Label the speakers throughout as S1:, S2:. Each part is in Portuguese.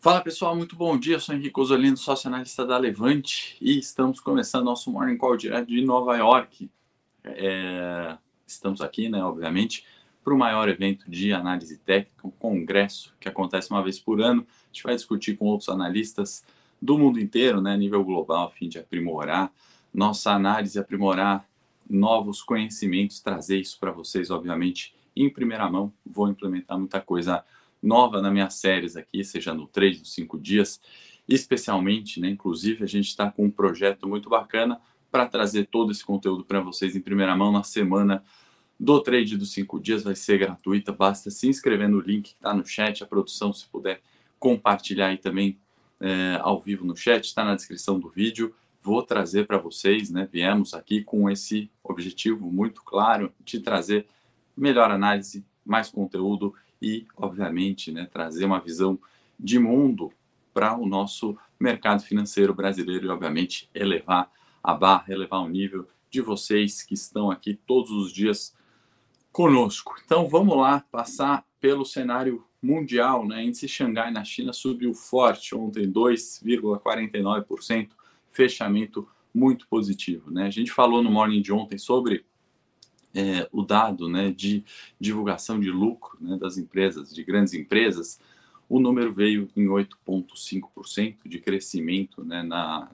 S1: Fala pessoal, muito bom dia. Eu sou Henrique Osolino, sócio analista da Levante e estamos começando nosso Morning Call direto de Nova York. É... Estamos aqui, né, obviamente, para o maior evento de análise técnica, um congresso que acontece uma vez por ano. A gente vai discutir com outros analistas do mundo inteiro, né, nível global, a fim de aprimorar nossa análise, aprimorar novos conhecimentos, trazer isso para vocês, obviamente, em primeira mão. Vou implementar muita coisa nova nas minhas séries aqui, seja no 3, nos 5 dias, especialmente, né? Inclusive, a gente está com um projeto muito bacana para trazer todo esse conteúdo para vocês em primeira mão na semana do trade dos 5 dias. Vai ser gratuita, basta se inscrever no link que está no chat. A produção, se puder compartilhar aí também é, ao vivo no chat, está na descrição do vídeo. Vou trazer para vocês, né? Viemos aqui com esse objetivo muito claro de trazer melhor análise, mais conteúdo e, obviamente, né, trazer uma visão de mundo para o nosso mercado financeiro brasileiro e, obviamente, elevar a barra, elevar o nível de vocês que estão aqui todos os dias conosco. Então, vamos lá passar pelo cenário mundial, né? Índice Xangai na China subiu forte ontem, 2,49%, fechamento muito positivo, né? A gente falou no morning de ontem sobre é, o dado né, de divulgação de lucro né, das empresas, de grandes empresas, o número veio em 8,5% de crescimento né, na,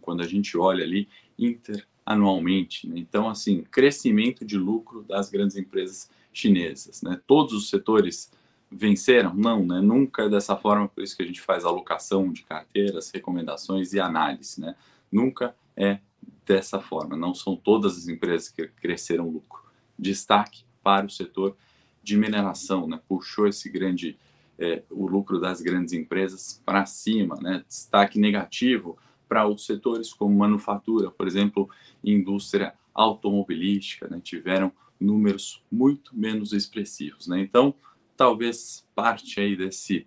S1: quando a gente olha ali interanualmente. Né? Então, assim, crescimento de lucro das grandes empresas chinesas. Né? Todos os setores venceram? Não, né? nunca é dessa forma, por isso que a gente faz alocação de carteiras, recomendações e análise. Né? Nunca é dessa forma. Não são todas as empresas que cresceram lucro. Destaque para o setor de mineração, né? puxou esse grande é, o lucro das grandes empresas para cima, né? Destaque negativo para outros setores como manufatura, por exemplo, indústria automobilística, né? Tiveram números muito menos expressivos, né? Então, talvez parte aí desse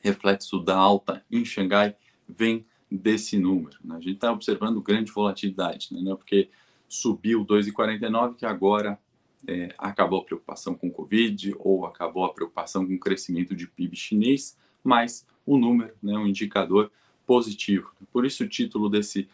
S1: reflexo da alta em Xangai vem desse número. Né? A gente está observando grande volatilidade, né? é porque subiu 2,49 que agora é, acabou a preocupação com Covid ou acabou a preocupação com o crescimento de PIB chinês, mas o número, né, um indicador positivo. Por isso o título desse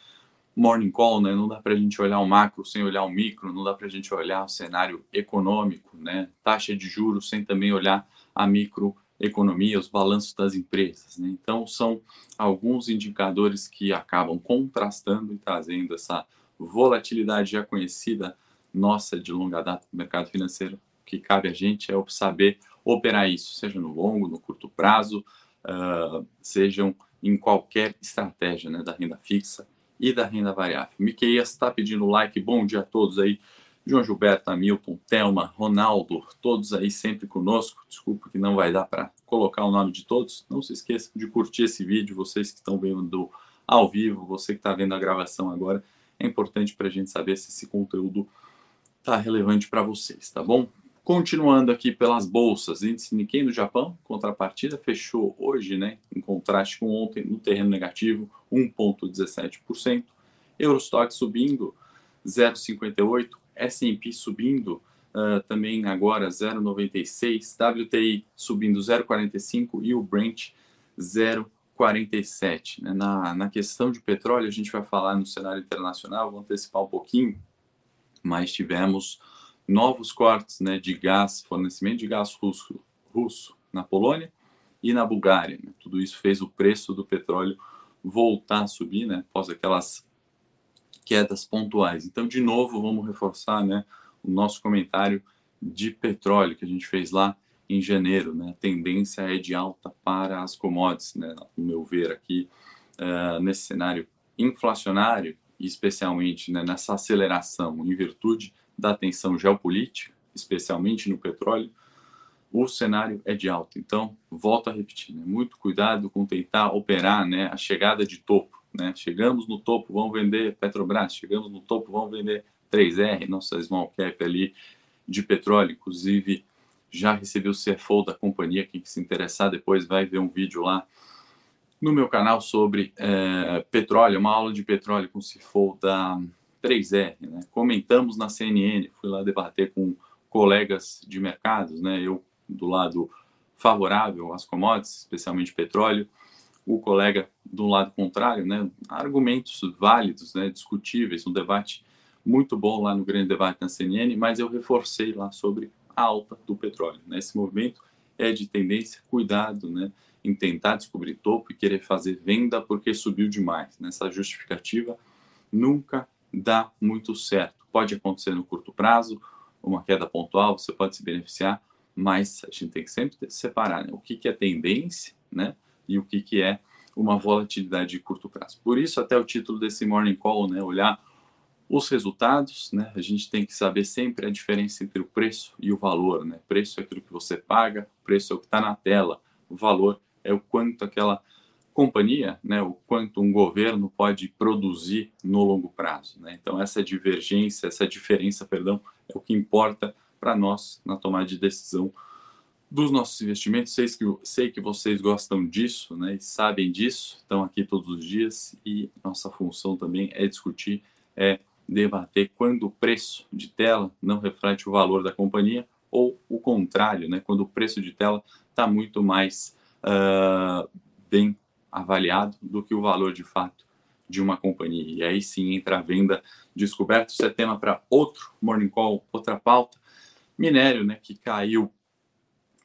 S1: morning call, né, não dá para a gente olhar o macro sem olhar o micro, não dá para a gente olhar o cenário econômico, né, taxa de juros sem também olhar a micro economia, os balanços das empresas. Né? Então, são alguns indicadores que acabam contrastando e trazendo essa volatilidade já conhecida nossa de longa data do mercado financeiro. O que cabe a gente é saber operar isso, seja no longo, no curto prazo, uh, sejam em qualquer estratégia né, da renda fixa e da renda variável. Miqueias está pedindo like, bom dia a todos aí. João Gilberto, Hamilton, Thelma, Ronaldo, todos aí sempre conosco. Desculpa que não vai dar para colocar o nome de todos. Não se esqueçam de curtir esse vídeo, vocês que estão vendo ao vivo, você que está vendo a gravação agora. É importante para a gente saber se esse conteúdo está relevante para vocês, tá bom? Continuando aqui pelas bolsas, índice Nikkei no Japão, contrapartida fechou hoje, né, em contraste com ontem, no terreno negativo, 1,17%. Eurostock subindo 0,58%, S&P subindo uh, também agora 0,96, WTI subindo 0,45 e o Brent 0,47. Né? Na, na questão de petróleo, a gente vai falar no cenário internacional, vou antecipar um pouquinho, mas tivemos novos cortes né, de gás, fornecimento de gás russo, russo na Polônia e na Bulgária. Né? Tudo isso fez o preço do petróleo voltar a subir, né, após aquelas quedas pontuais. Então, de novo, vamos reforçar né, o nosso comentário de petróleo que a gente fez lá em janeiro. Né? Tendência é de alta para as commodities, né? no meu ver aqui, uh, nesse cenário inflacionário, especialmente né, nessa aceleração em virtude da tensão geopolítica, especialmente no petróleo, o cenário é de alta. Então, volto a repetir, né? muito cuidado com tentar operar né, a chegada de topo. Né? Chegamos no topo, vamos vender Petrobras, chegamos no topo, vamos vender 3R, nossa small cap ali de petróleo, inclusive já recebi o CFO da companhia, quem se interessar depois vai ver um vídeo lá no meu canal sobre é, petróleo, uma aula de petróleo com o CFO da 3R, né? Comentamos na CNN, fui lá debater com colegas de mercados, né? Eu do lado favorável às commodities, especialmente petróleo. O colega do lado contrário, né, argumentos válidos, né, discutíveis, um debate muito bom lá no grande debate na CNN, mas eu reforcei lá sobre alta do petróleo. Né? Esse movimento é de tendência, cuidado, né, em tentar descobrir topo e querer fazer venda porque subiu demais. Nessa justificativa nunca dá muito certo. Pode acontecer no curto prazo, uma queda pontual, você pode se beneficiar, mas a gente tem que sempre separar né? o que, que é tendência né? e o que, que é uma volatilidade de curto prazo. Por isso, até o título desse Morning Call, né? olhar os resultados, né? A gente tem que saber sempre a diferença entre o preço e o valor, né? Preço é aquilo que você paga, preço é o que está na tela, o valor é o quanto aquela companhia, né? O quanto um governo pode produzir no longo prazo, né? Então essa divergência, essa diferença, perdão, é o que importa para nós na tomada de decisão dos nossos investimentos. Sei que, sei que vocês gostam disso, né? E sabem disso, estão aqui todos os dias e nossa função também é discutir, é debater quando o preço de tela não reflete o valor da companhia ou o contrário, né? Quando o preço de tela está muito mais uh, bem avaliado do que o valor de fato de uma companhia. E aí sim entra a venda descoberta. Isso é tema para outro Morning Call, outra pauta. Minério, né, que caiu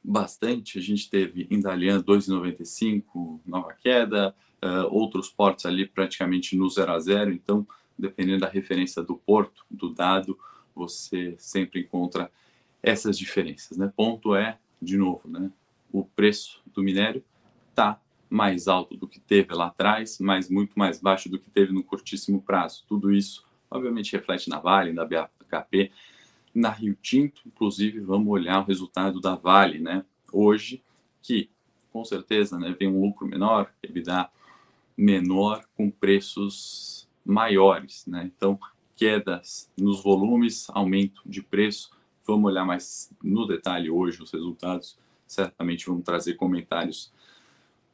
S1: bastante. A gente teve Indalian 2,95, nova queda, uh, outros portos ali praticamente no 0 a 0. Então, dependendo da referência do porto, do dado, você sempre encontra essas diferenças. Né? Ponto é, de novo, né? o preço do minério está mais alto do que teve lá atrás, mas muito mais baixo do que teve no curtíssimo prazo. Tudo isso, obviamente, reflete na Vale, na BHP, na Rio Tinto, inclusive, vamos olhar o resultado da Vale, né? Hoje, que com certeza né, vem um lucro menor, EBITDA menor, com preços maiores, né? Então, quedas nos volumes, aumento de preço. Vamos olhar mais no detalhe hoje os resultados. Certamente vamos trazer comentários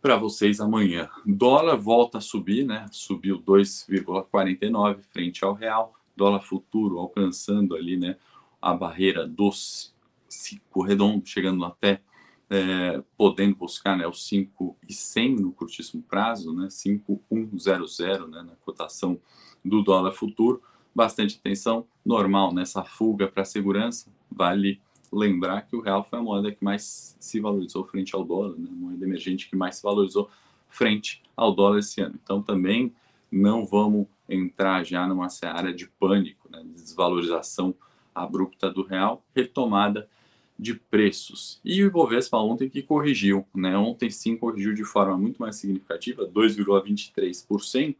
S1: para vocês amanhã. Dólar volta a subir, né? Subiu 2,49 frente ao real. Dólar futuro alcançando ali, né? A barreira dos 5 redondo, chegando até é, podendo buscar né, os 5,100 no curtíssimo prazo, né, 5,100 né, na cotação do dólar futuro. Bastante atenção, normal nessa fuga para segurança. Vale lembrar que o real foi a moeda que mais se valorizou frente ao dólar, né, a moeda emergente que mais se valorizou frente ao dólar esse ano. Então também não vamos entrar já numa seara de pânico, né, de desvalorização abrupta do real, retomada de preços. E o Ibovespa ontem que corrigiu, né? Ontem sim corrigiu de forma muito mais significativa, 2,23%,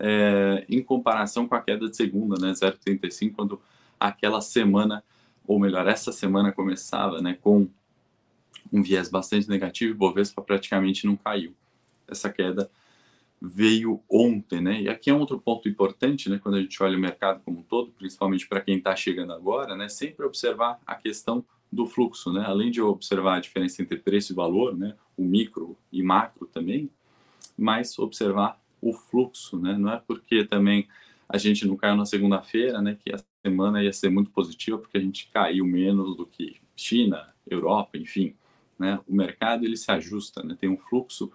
S1: é, em comparação com a queda de segunda, né? 0,35, quando aquela semana, ou melhor, essa semana começava, né? Com um viés bastante negativo, o Ibovespa praticamente não caiu. Essa queda veio ontem, né? E aqui é um outro ponto importante, né? Quando a gente olha o mercado como um todo, principalmente para quem está chegando agora, né? Sempre observar a questão do fluxo, né? Além de observar a diferença entre preço e valor, né? O micro e macro também, mas observar o fluxo, né? Não é porque também a gente não caiu na segunda-feira, né? Que a semana ia ser muito positiva porque a gente caiu menos do que China, Europa, enfim, né? O mercado ele se ajusta, né? Tem um fluxo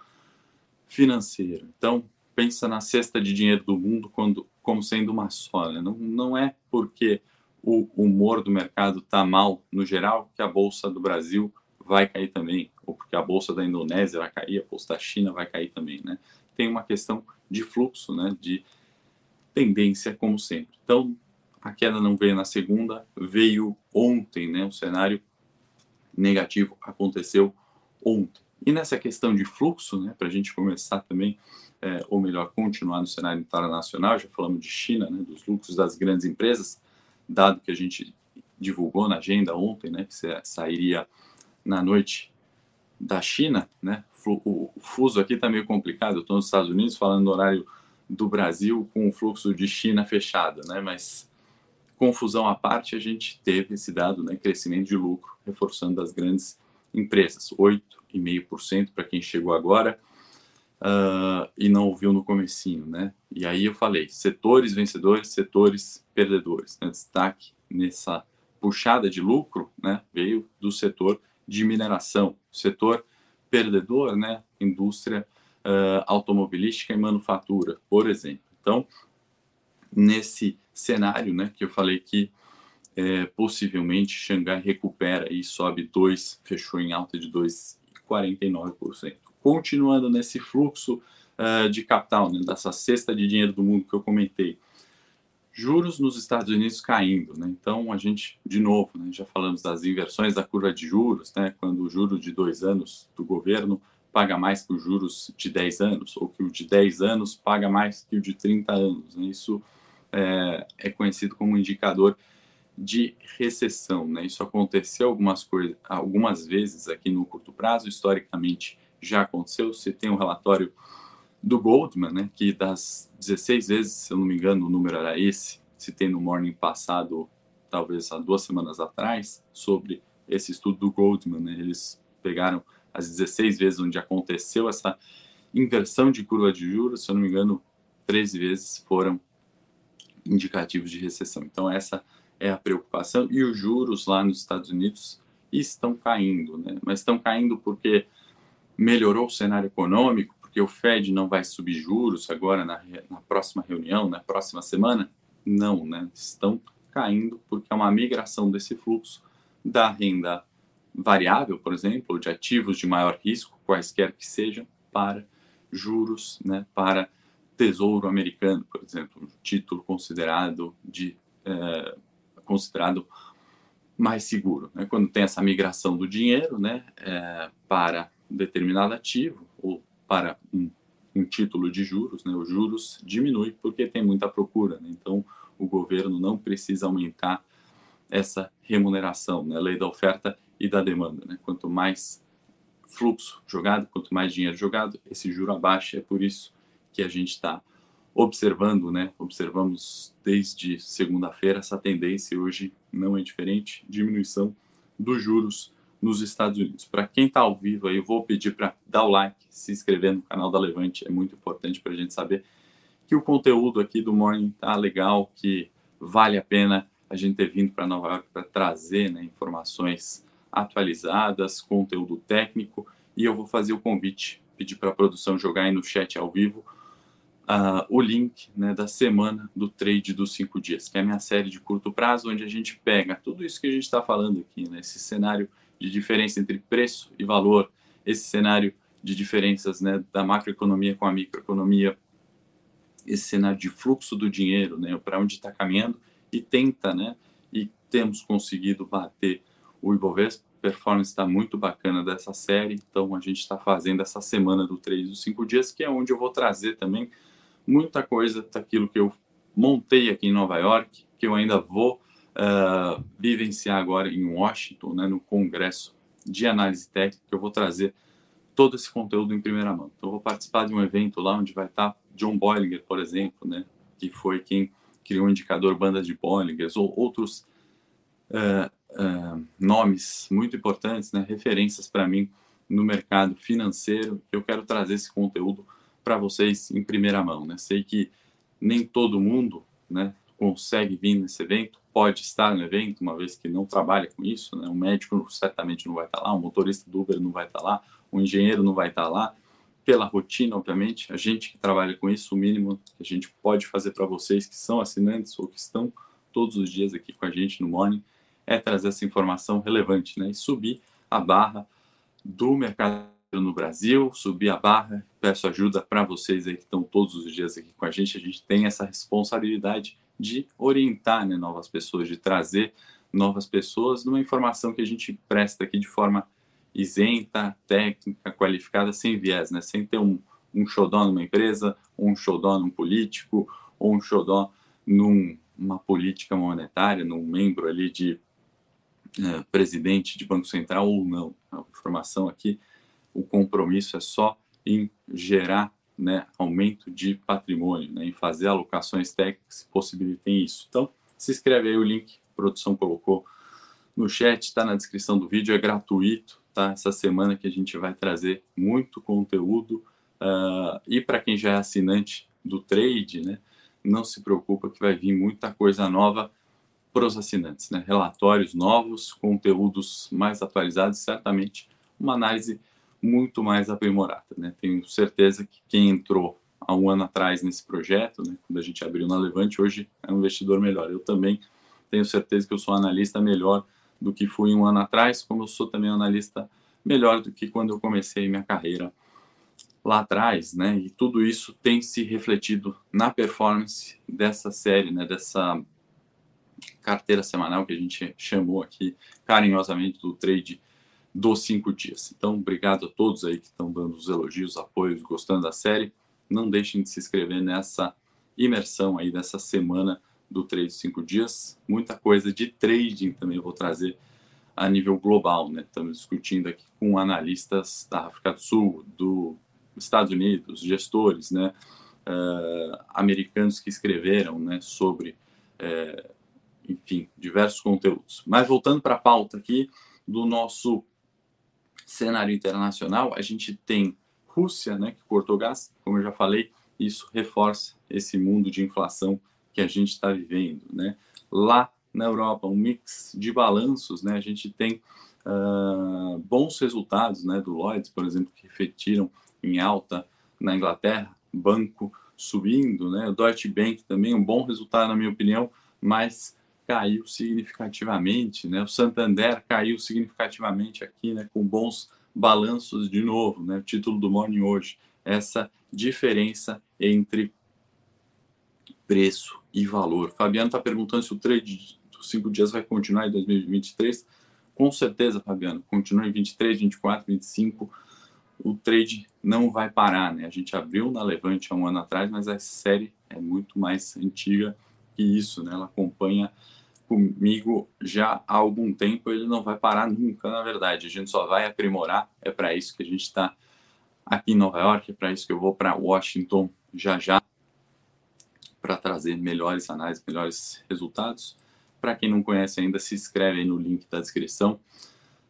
S1: financeiro. Então pensa na cesta de dinheiro do mundo quando como sendo uma só, né? Não, não é porque o humor do mercado está mal no geral, que a bolsa do Brasil vai cair também, ou porque a bolsa da Indonésia vai cair, a bolsa da China vai cair também, né? Tem uma questão de fluxo, né? De tendência, como sempre. Então, a queda não veio na segunda, veio ontem, né? O cenário negativo aconteceu ontem. E nessa questão de fluxo, né? Para a gente começar também, é, ou melhor, continuar no cenário internacional, já falamos de China, né? Dos lucros das grandes empresas dado que a gente divulgou na agenda ontem, né, que sairia na noite da China, né? O fuso aqui está meio complicado. Eu estou nos Estados Unidos falando no horário do Brasil com o fluxo de China fechado, né? Mas confusão à parte, a gente teve esse dado, né? Crescimento de lucro, reforçando as grandes empresas, 8,5% para quem chegou agora uh, e não ouviu no comecinho, né? E aí eu falei, setores vencedores, setores perdedores. Né? Destaque nessa puxada de lucro, né? Veio do setor de mineração, setor perdedor, né? Indústria uh, automobilística e manufatura, por exemplo. Então, nesse cenário, né, que eu falei que é, possivelmente Xangai recupera e sobe 2, fechou em alta de 2,49%. Continuando nesse fluxo uh, de capital, né, dessa cesta de dinheiro do mundo que eu comentei, juros nos Estados Unidos caindo, né? Então a gente, de novo, né, já falamos das inversões da curva de juros, né? Quando o juro de dois anos do governo paga mais que os juros de 10 anos, ou que o de 10 anos paga mais que o de 30 anos. Né? Isso é, é, conhecido como indicador de recessão. Né? Isso aconteceu algumas, coisas, algumas vezes aqui no curto prazo, historicamente já aconteceu. Você tem um relatório do Goldman, né, que das 16 vezes, se eu não me engano, o número era esse, se tem no morning passado, talvez há duas semanas atrás, sobre esse estudo do Goldman. Né? Eles pegaram as 16 vezes onde aconteceu essa inversão de curva de juros, se eu não me engano, 13 vezes foram indicativos de recessão. Então, essa é a preocupação. E os juros lá nos Estados Unidos estão caindo, né? Mas estão caindo porque melhorou o cenário econômico, porque o Fed não vai subir juros agora na, na próxima reunião, na próxima semana? Não, né? Estão caindo porque é uma migração desse fluxo da renda variável, por exemplo, de ativos de maior risco, quaisquer que sejam, para juros, né, para tesouro americano, por exemplo, um título considerado de é, considerado mais seguro. Né? Quando tem essa migração do dinheiro, né, é, para determinado ativo ou para um, um, título de juros, né, os juros diminui porque tem muita procura. Né? Então, o governo não precisa aumentar essa remuneração. Né? Lei da oferta e da demanda. Né? Quanto mais fluxo jogado, quanto mais dinheiro jogado, esse juro abaixa. É por isso que a gente está observando, né? Observamos desde segunda-feira essa tendência. Hoje não é diferente, diminuição dos juros nos Estados Unidos. Para quem está ao vivo aí, eu vou pedir para dar o like, se inscrever no canal da Levante, é muito importante para a gente saber que o conteúdo aqui do Morning tá legal, que vale a pena a gente ter vindo para Nova York para trazer né, informações atualizadas, conteúdo técnico, e eu vou fazer o convite, pedir para a produção jogar aí no chat ao vivo uh, o link né, da semana do trade dos cinco dias, que é a minha série de curto prazo, onde a gente pega tudo isso que a gente está falando aqui, né, esse cenário de diferença entre preço e valor, esse cenário de diferenças né, da macroeconomia com a microeconomia, esse cenário de fluxo do dinheiro, né, para onde está caminhando, e tenta, né, e temos conseguido bater o Ibovespa. Performance está muito bacana dessa série, então a gente está fazendo essa semana do 3 dos 5 dias, que é onde eu vou trazer também muita coisa daquilo que eu montei aqui em Nova York, que eu ainda vou uh, vivenciar agora em Washington, né, no Congresso de Análise Técnica, eu vou trazer todo esse conteúdo em primeira mão. Então, eu vou participar de um evento lá onde vai estar John Boilinger, por exemplo, né, que foi quem criou o indicador bandas de Bollinger, ou outros uh, uh, nomes muito importantes, né, referências para mim no mercado financeiro. Eu quero trazer esse conteúdo para vocês em primeira mão. Né? Sei que nem todo mundo né, consegue vir nesse evento, pode estar no evento, uma vez que não trabalha com isso. Né? Um médico certamente não vai estar lá, um motorista do Uber não vai estar lá, um engenheiro não vai estar lá. Pela rotina, obviamente, a gente que trabalha com isso, o mínimo que a gente pode fazer para vocês que são assinantes ou que estão todos os dias aqui com a gente no Morning é trazer essa informação relevante, né? E subir a barra do mercado no Brasil, subir a barra. Peço ajuda para vocês aí que estão todos os dias aqui com a gente. A gente tem essa responsabilidade de orientar né, novas pessoas, de trazer novas pessoas numa informação que a gente presta aqui de forma isenta, técnica, qualificada, sem viés, né? Sem ter um, um xodó numa empresa, um xodó num político, ou um xodó numa política monetária, num membro ali de é, presidente de Banco Central ou não. A informação aqui, o compromisso é só em gerar né, aumento de patrimônio, né, em fazer alocações técnicas que possibilitem isso. Então, se inscreve aí o link, a produção colocou no chat, está na descrição do vídeo, é gratuito, tá? Essa semana que a gente vai trazer muito conteúdo uh, e para quem já é assinante do trade, né, não se preocupa que vai vir muita coisa nova para os assinantes, né? Relatórios novos, conteúdos mais atualizados, certamente uma análise muito mais aprimorada, né? Tenho certeza que quem entrou há um ano atrás nesse projeto, né, quando a gente abriu na Levante, hoje é um investidor melhor. Eu também tenho certeza que eu sou analista melhor do que fui um ano atrás, como eu sou também analista melhor do que quando eu comecei minha carreira lá atrás, né? E tudo isso tem se refletido na performance dessa série, né? Dessa carteira semanal que a gente chamou aqui carinhosamente do trade dos cinco dias. Então, obrigado a todos aí que estão dando os elogios, apoios, gostando da série. Não deixem de se inscrever nessa imersão aí dessa semana do trade cinco dias. Muita coisa de trading também vou trazer a nível global, né? Estamos discutindo aqui com analistas da África do Sul, dos Estados Unidos, gestores, né? Uh, americanos que escreveram, né? Sobre uh, enfim, diversos conteúdos. Mas voltando para a pauta aqui do nosso cenário internacional, a gente tem Rússia, né, que cortou gás, como eu já falei, isso reforça esse mundo de inflação que a gente está vivendo, né? Lá na Europa, um mix de balanços, né? A gente tem uh, bons resultados, né, do Lloyds, por exemplo, que refletiram em alta na Inglaterra, banco subindo, né? O Deutsche Bank também um bom resultado, na minha opinião, mas caiu significativamente, né? O Santander caiu significativamente aqui, né? Com bons balanços de novo, né? O título do Morning hoje, essa diferença entre preço e valor. Fabiano está perguntando se o trade dos cinco dias vai continuar em 2023. Com certeza, Fabiano, continua em 23, 24, 25. O trade não vai parar, né? A gente abriu na Levante há um ano atrás, mas a série é muito mais antiga que isso, né? Ela acompanha comigo já há algum tempo, ele não vai parar nunca, na verdade. A gente só vai aprimorar. É para isso que a gente está aqui em Nova York, é para isso que eu vou para Washington já já, para trazer melhores análises, melhores resultados. Para quem não conhece ainda, se inscreve aí no link da descrição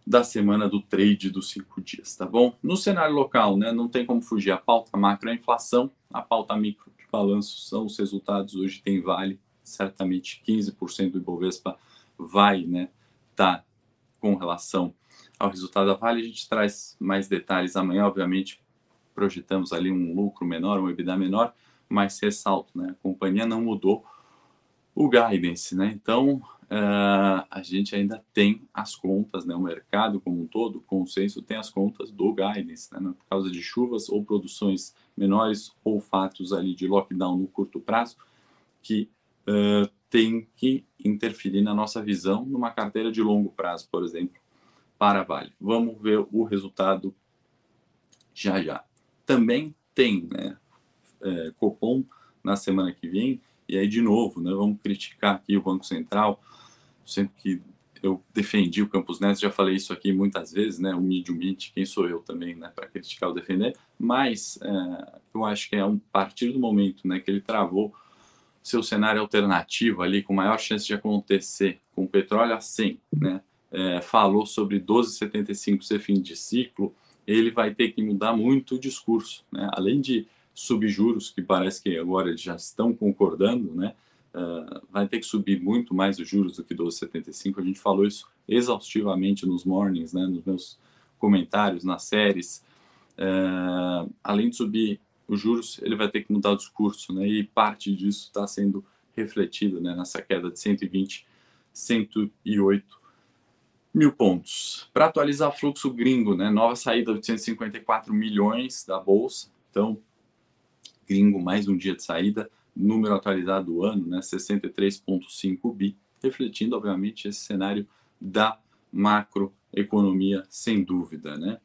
S1: da semana do trade dos cinco dias, tá bom? No cenário local, né, não tem como fugir. A pauta macro é a inflação, a pauta micro de balanço são os resultados. Hoje tem Vale, certamente 15% do Ibovespa vai né, tá com relação ao resultado da Vale. A gente traz mais detalhes amanhã, obviamente, projetamos ali um lucro menor, um EBITDA menor, mas ressalto, né, a companhia não mudou o guidance, né? Então, uh, a gente ainda tem as contas, né? O mercado como um todo, o consenso tem as contas do guidance, né? Por causa de chuvas ou produções menores ou fatos ali de lockdown no curto prazo, que tem que interferir na nossa visão numa carteira de longo prazo, por exemplo, para a Vale. Vamos ver o resultado já já. Também tem né, é, Copom na semana que vem, e aí de novo, né, vamos criticar aqui o Banco Central, sempre que eu defendi o Campos Neto, já falei isso aqui muitas vezes, né? Humildemente, quem sou eu também, né? Para criticar ou defender, mas é, eu acho que é um partir do momento, né? Que ele travou seu cenário alternativo ali, com maior chance de acontecer com petróleo a 100, né? É, falou sobre 12,75 ser fim de ciclo, ele vai ter que mudar muito o discurso, né? Além de subjuros, que parece que agora eles já estão concordando, né? Uh, vai ter que subir muito mais os juros do que 12,75. A gente falou isso exaustivamente nos mornings, né? Nos meus comentários, nas séries. Uh, além de subir os juros, ele vai ter que mudar o discurso, né? E parte disso está sendo refletido né, nessa queda de 120, 108 mil pontos. Para atualizar fluxo gringo, né? Nova saída de 854 milhões da bolsa. Então, gringo, mais um dia de saída. Número atualizado do ano, né? 63,5 bi, refletindo, obviamente, esse cenário da macroeconomia, sem dúvida, né?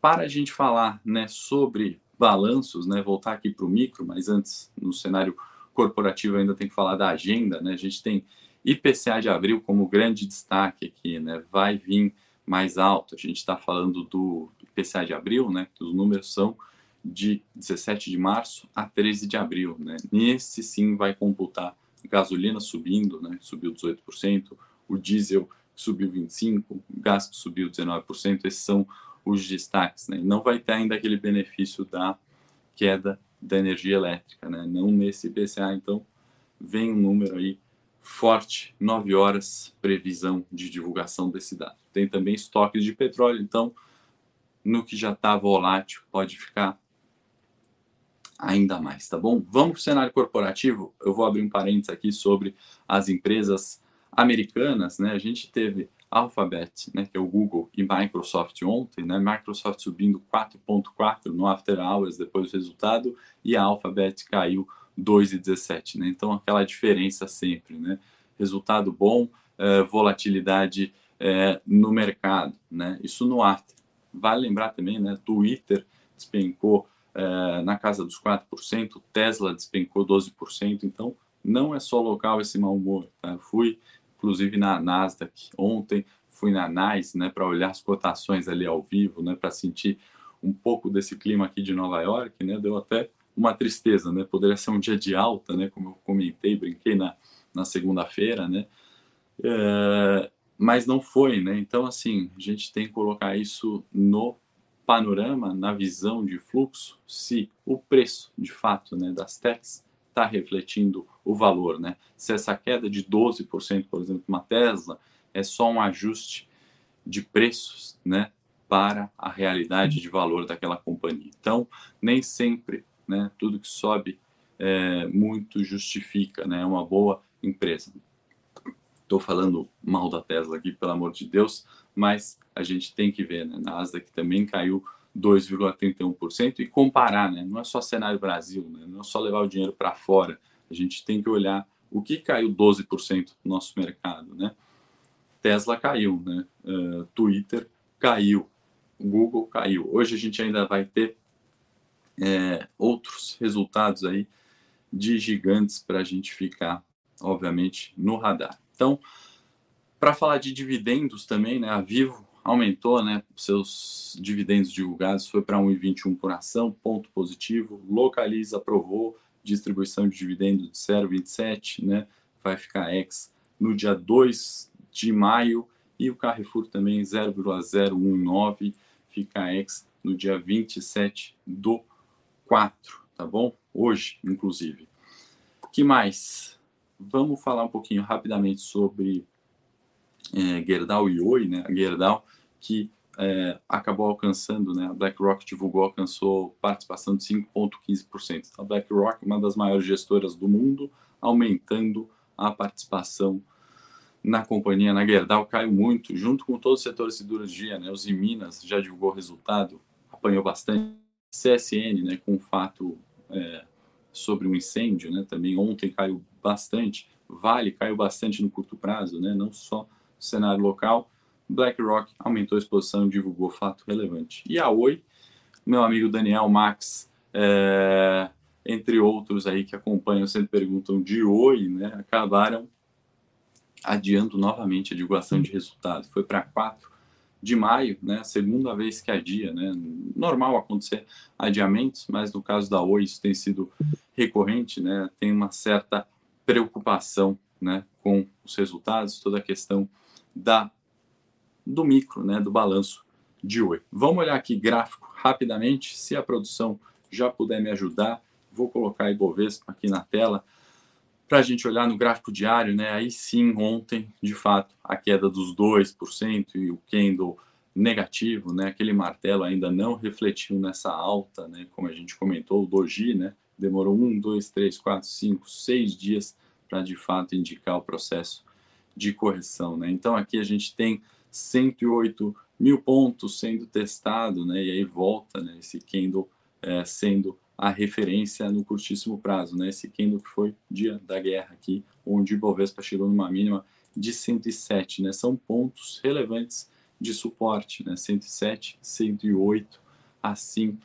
S1: Para a gente falar né, sobre balanços, né? Voltar aqui para o micro, mas antes, no cenário corporativo, ainda tem que falar da agenda, né? A gente tem IPCA de abril como grande destaque aqui, né? Vai vir mais alto. A gente está falando do IPCA de abril, né? Os números são de 17 de março a 13 de abril, né? Nesse sim vai computar gasolina subindo, né? Subiu 18%, o diesel subiu 25%, o gás subiu 19%. Esses são os destaques, né? Não vai ter ainda aquele benefício da queda da energia elétrica, né? Não nesse IPCA, então vem um número aí forte, 9 horas, previsão de divulgação desse dado. Tem também estoques de petróleo, então, no que já está volátil, pode ficar ainda mais, tá bom? Vamos para o cenário corporativo. Eu vou abrir um parênteses aqui sobre as empresas americanas, né? A gente teve Alphabet, né, que é o Google, e Microsoft ontem, né? Microsoft subindo 4.4 no after hours depois do resultado e a Alphabet caiu 2,17, né? Então aquela diferença sempre, né? Resultado bom, eh, volatilidade eh, no mercado, né? Isso no after. Vale lembrar também, né? Twitter despencou eh, na casa dos 4%, Tesla despencou 12%, então não é só local esse mau humor. Tá? Eu fui, inclusive, na Nasdaq ontem, fui na NICE, né, para olhar as cotações ali ao vivo, né, para sentir um pouco desse clima aqui de Nova York, né, deu até uma tristeza, né, poderia ser um dia de alta, né, como eu comentei, brinquei na, na segunda-feira, né, é, mas não foi, né, então, assim, a gente tem que colocar isso no panorama, na visão de fluxo, se o preço, de fato, né, das techs está refletindo o valor, né? Se essa queda de 12%, por exemplo, uma Tesla, é só um ajuste de preços, né, para a realidade de valor daquela companhia. Então, nem sempre, né, tudo que sobe é, muito justifica, né, uma boa empresa. Estou falando mal da Tesla aqui, pelo amor de Deus, mas a gente tem que ver, né? Nasdaq também caiu 2,31% e comparar, né? Não é só cenário Brasil, né? Não é só levar o dinheiro para fora. A gente tem que olhar o que caiu 12% no nosso mercado, né? Tesla caiu, né? Uh, Twitter caiu, Google caiu. Hoje a gente ainda vai ter é, outros resultados aí de gigantes para a gente ficar, obviamente, no radar. Então, para falar de dividendos também, né, a Vivo aumentou, né, seus dividendos divulgados, foi para 1,21 por ação, ponto positivo. Localiza aprovou distribuição de dividendos de 0,27, né, vai ficar ex no dia 2 de maio e o Carrefour também 0,019 fica ex no dia 27 do 4, tá bom? Hoje, inclusive. que mais? Vamos falar um pouquinho rapidamente sobre é, Gerdau e Oi, né? A Gerdau que é, acabou alcançando, né? A BlackRock divulgou, alcançou participação de 5,15%. A BlackRock, uma das maiores gestoras do mundo, aumentando a participação na companhia, na Gerdau, caiu muito, junto com todo o setor de siderurgia, né? Os Minas já divulgou resultado, apanhou bastante. CSN, né? Com o fato é, sobre um incêndio, né? Também ontem caiu bastante. Vale caiu bastante no curto prazo, né? Não só cenário local. BlackRock aumentou a exposição e divulgou fato relevante. E a Oi, meu amigo Daniel Max, é, entre outros aí que acompanham, sempre perguntam de Oi, né, acabaram adiando novamente a divulgação de resultados. Foi para 4 de maio, né, segunda vez que adia, né, normal acontecer adiamentos, mas no caso da Oi isso tem sido recorrente, né, tem uma certa preocupação, né, com os resultados, toda a questão da do micro, né, do balanço de Oi. Vamos olhar aqui gráfico rapidamente, se a produção já puder me ajudar, vou colocar Ibovespa aqui na tela para a gente olhar no gráfico diário, né? Aí sim, ontem, de fato, a queda dos 2% e o candle negativo, né? Aquele martelo ainda não refletiu nessa alta, né? Como a gente comentou, o doji, né? Demorou um, dois, três, quatro, cinco, seis dias para de fato indicar o processo de correção, né? Então aqui a gente tem 108 mil pontos sendo testado, né? E aí volta, né? Esse candle é, sendo a referência no curtíssimo prazo, né? Esse candle que foi dia da guerra aqui, onde o Bovespa chegou numa mínima de 107, né? São pontos relevantes de suporte, né? 107, 108, assim.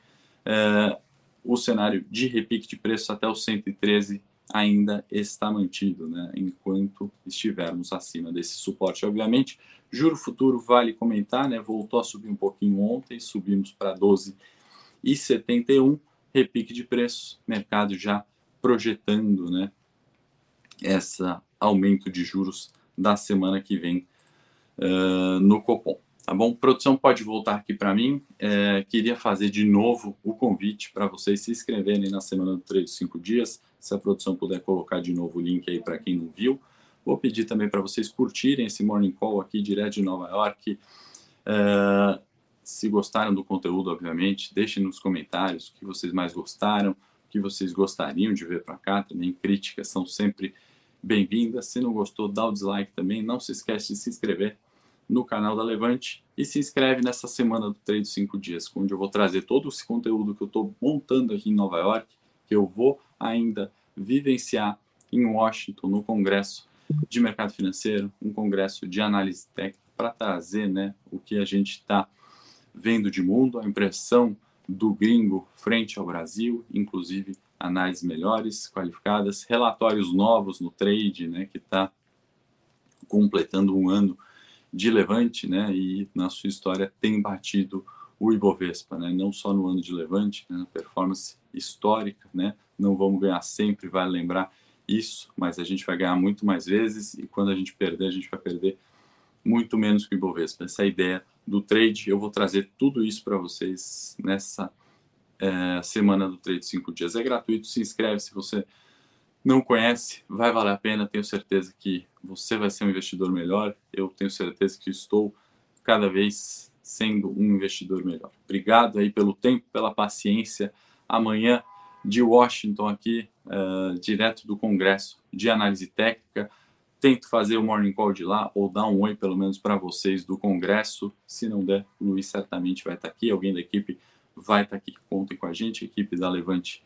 S1: É, o cenário de repique de preço até o 113 ainda está mantido, né? Enquanto estivermos acima desse suporte. Obviamente, Juro futuro vale comentar, né? Voltou a subir um pouquinho ontem, subimos para 12,71, repique de preços, mercado já projetando, né? Essa aumento de juros da semana que vem uh, no Copom. Tá bom? Produção pode voltar aqui para mim. É, queria fazer de novo o convite para vocês se inscreverem na semana do 3 5 dias. Se a produção puder colocar de novo o link aí para quem não viu Vou pedir também para vocês curtirem esse Morning Call aqui direto de Nova York. Uh, se gostaram do conteúdo, obviamente, deixem nos comentários o que vocês mais gostaram, o que vocês gostariam de ver para cá. Também críticas são sempre bem-vindas. Se não gostou, dá o dislike também. Não se esquece de se inscrever no canal da Levante e se inscreve nessa semana do Trade 5 Dias, onde eu vou trazer todo esse conteúdo que eu estou montando aqui em Nova York, que eu vou ainda vivenciar em Washington, no Congresso de Mercado Financeiro, um congresso de análise técnica, para trazer né, o que a gente está vendo de mundo, a impressão do gringo frente ao Brasil, inclusive análises melhores, qualificadas, relatórios novos no trade, né, que está completando um ano de levante, né, e na sua história tem batido o Ibovespa, né, não só no ano de levante, né, performance histórica, né, não vamos ganhar sempre, vale lembrar isso, mas a gente vai ganhar muito mais vezes e quando a gente perder, a gente vai perder muito menos que o Ibovespa. Essa é a ideia do trade. Eu vou trazer tudo isso para vocês nessa é, semana do Trade 5 dias. É gratuito, se inscreve se você não conhece, vai valer a pena. Tenho certeza que você vai ser um investidor melhor. Eu tenho certeza que estou cada vez sendo um investidor melhor. Obrigado aí pelo tempo, pela paciência. Amanhã de Washington aqui, uh, direto do Congresso de Análise Técnica tento fazer o morning call de lá ou dar um oi pelo menos para vocês do Congresso. Se não der, o Luiz certamente vai estar tá aqui, alguém da equipe vai estar tá aqui. Contem com a gente, a equipe da Levante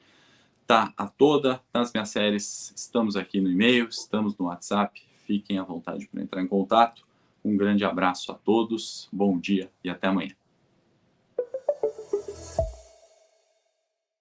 S1: tá a toda nas minhas séries. Estamos aqui no e-mail, estamos no WhatsApp. Fiquem à vontade para entrar em contato. Um grande abraço a todos, bom dia e até amanhã.